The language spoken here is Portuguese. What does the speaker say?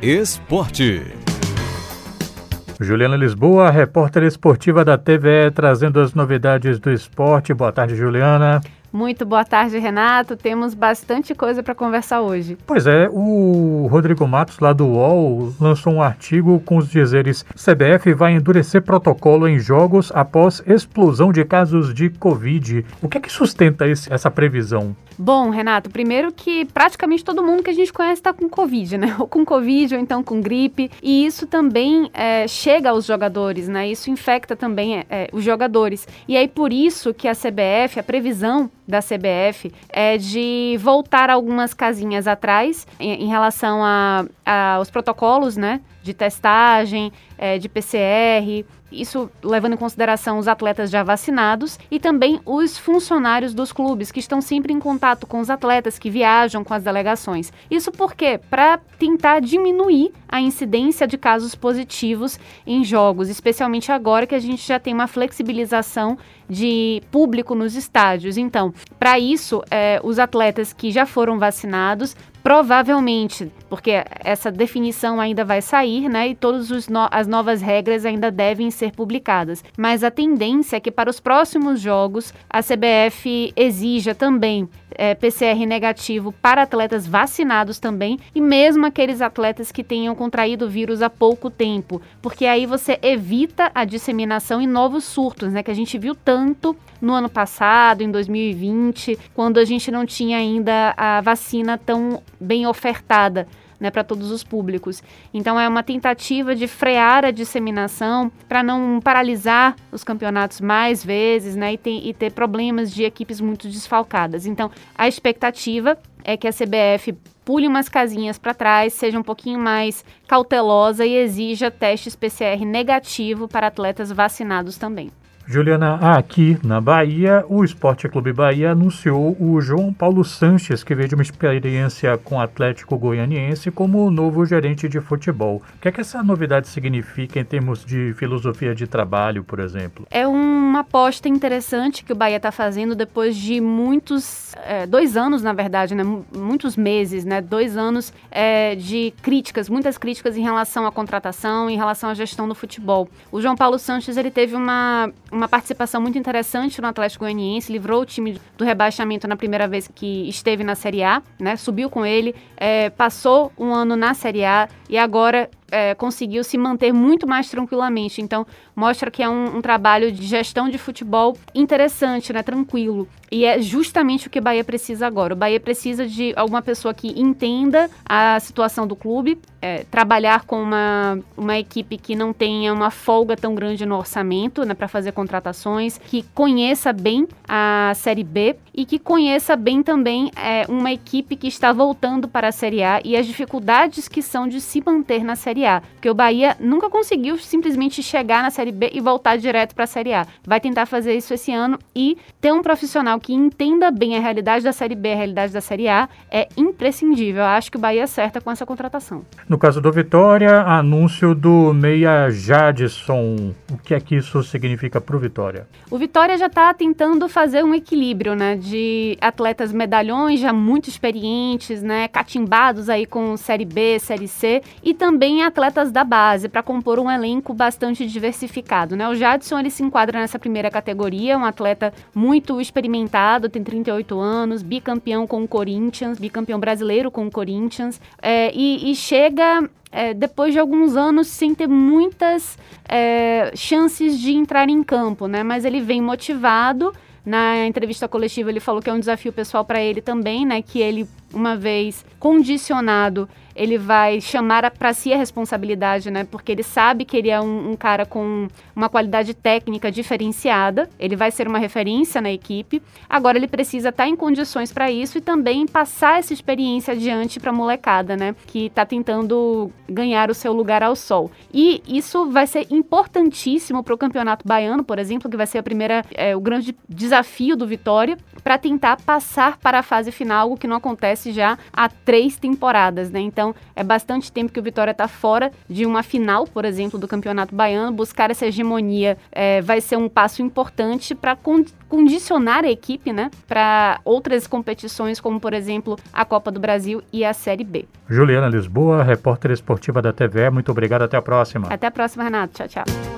Esporte. Juliana Lisboa, repórter esportiva da TVE, trazendo as novidades do esporte. Boa tarde, Juliana. Muito boa tarde, Renato. Temos bastante coisa para conversar hoje. Pois é, o Rodrigo Matos, lá do UOL, lançou um artigo com os dizeres: CBF vai endurecer protocolo em jogos após explosão de casos de Covid. O que é que sustenta esse, essa previsão? Bom, Renato, primeiro que praticamente todo mundo que a gente conhece está com Covid, né? Ou com Covid, ou então com gripe. E isso também é, chega aos jogadores, né? Isso infecta também é, os jogadores. E aí, por isso que a CBF, a previsão da CBF é de voltar algumas casinhas atrás em, em relação aos protocolos, né? De testagem, é, de PCR isso levando em consideração os atletas já vacinados e também os funcionários dos clubes que estão sempre em contato com os atletas que viajam com as delegações. Isso porque para tentar diminuir a incidência de casos positivos em jogos, especialmente agora que a gente já tem uma flexibilização de público nos estádios. Então, para isso, é, os atletas que já foram vacinados Provavelmente, porque essa definição ainda vai sair, né? E todas no as novas regras ainda devem ser publicadas. Mas a tendência é que para os próximos jogos a CBF exija também é, PCR negativo para atletas vacinados também e mesmo aqueles atletas que tenham contraído o vírus há pouco tempo, porque aí você evita a disseminação em novos surtos, né? Que a gente viu tanto no ano passado, em 2020, quando a gente não tinha ainda a vacina tão bem ofertada. Né, para todos os públicos. Então é uma tentativa de frear a disseminação para não paralisar os campeonatos mais vezes né, e, ter, e ter problemas de equipes muito desfalcadas. Então a expectativa é que a CBF pule umas casinhas para trás, seja um pouquinho mais cautelosa e exija teste PCR negativo para atletas vacinados também. Juliana, aqui na Bahia, o Esporte Clube Bahia anunciou o João Paulo Sanches, que veio de uma experiência com o Atlético Goianiense como novo gerente de futebol. O que é que essa novidade significa em termos de filosofia de trabalho, por exemplo? É uma aposta interessante que o Bahia está fazendo depois de muitos, é, dois anos, na verdade, né? muitos meses, né? dois anos é, de críticas, muitas críticas em relação à contratação, em relação à gestão do futebol. O João Paulo Sanches ele teve uma uma participação muito interessante no Atlético Goianiense, livrou o time do rebaixamento na primeira vez que esteve na Série A, né? Subiu com ele, é, passou um ano na Série A e agora é, conseguiu se manter muito mais tranquilamente. Então, mostra que é um, um, trabalho de gestão de futebol interessante, né? Tranquilo. E é justamente o que o Bahia precisa agora. O Bahia precisa de alguma pessoa que entenda a situação do clube, é, trabalhar com uma, uma equipe que não tenha uma folga tão grande no orçamento, né? Para fazer contratações, que conheça bem a Série B e que conheça bem também é, uma equipe que está voltando para a Série A e as dificuldades que são de se manter na Série A. Porque o Bahia nunca conseguiu simplesmente chegar na Série B e voltar direto para a Série A. Vai tentar fazer isso esse ano e ter um profissional que entenda bem a realidade da Série B, a realidade da Série A, é imprescindível. Eu acho que o Bahia acerta com essa contratação. No caso do Vitória, anúncio do meia Jadson. O que é que isso significa para o Vitória? O Vitória já está tentando fazer um equilíbrio, né? De atletas medalhões já muito experientes, né? Catimbados aí com Série B, Série C e também atletas da base para compor um elenco bastante diversificado, né? O Jadson ele se enquadra nessa primeira categoria, um atleta muito experimentado, tem 38 anos, bicampeão com o Corinthians, bicampeão brasileiro com o Corinthians, é, e, e chega é, depois de alguns anos sem ter muitas é, chances de entrar em campo, né? Mas ele vem motivado. Na entrevista coletiva ele falou que é um desafio pessoal para ele também, né? Que ele, uma vez condicionado ele vai chamar para si a responsabilidade, né? Porque ele sabe que ele é um, um, cara com uma qualidade técnica diferenciada, ele vai ser uma referência na equipe. Agora ele precisa estar tá em condições para isso e também passar essa experiência adiante para a molecada, né? Que está tentando ganhar o seu lugar ao sol. E isso vai ser importantíssimo para o Campeonato Baiano, por exemplo, que vai ser a primeira, é, o grande desafio do Vitória, para tentar passar para a fase final, o que não acontece já há três temporadas, né? Então é bastante tempo que o Vitória está fora de uma final, por exemplo, do Campeonato Baiano. Buscar essa hegemonia é, vai ser um passo importante para con condicionar a equipe, né, para outras competições, como por exemplo a Copa do Brasil e a Série B. Juliana Lisboa, repórter esportiva da TV, muito obrigado, até a próxima. Até a próxima, Renato. Tchau, tchau.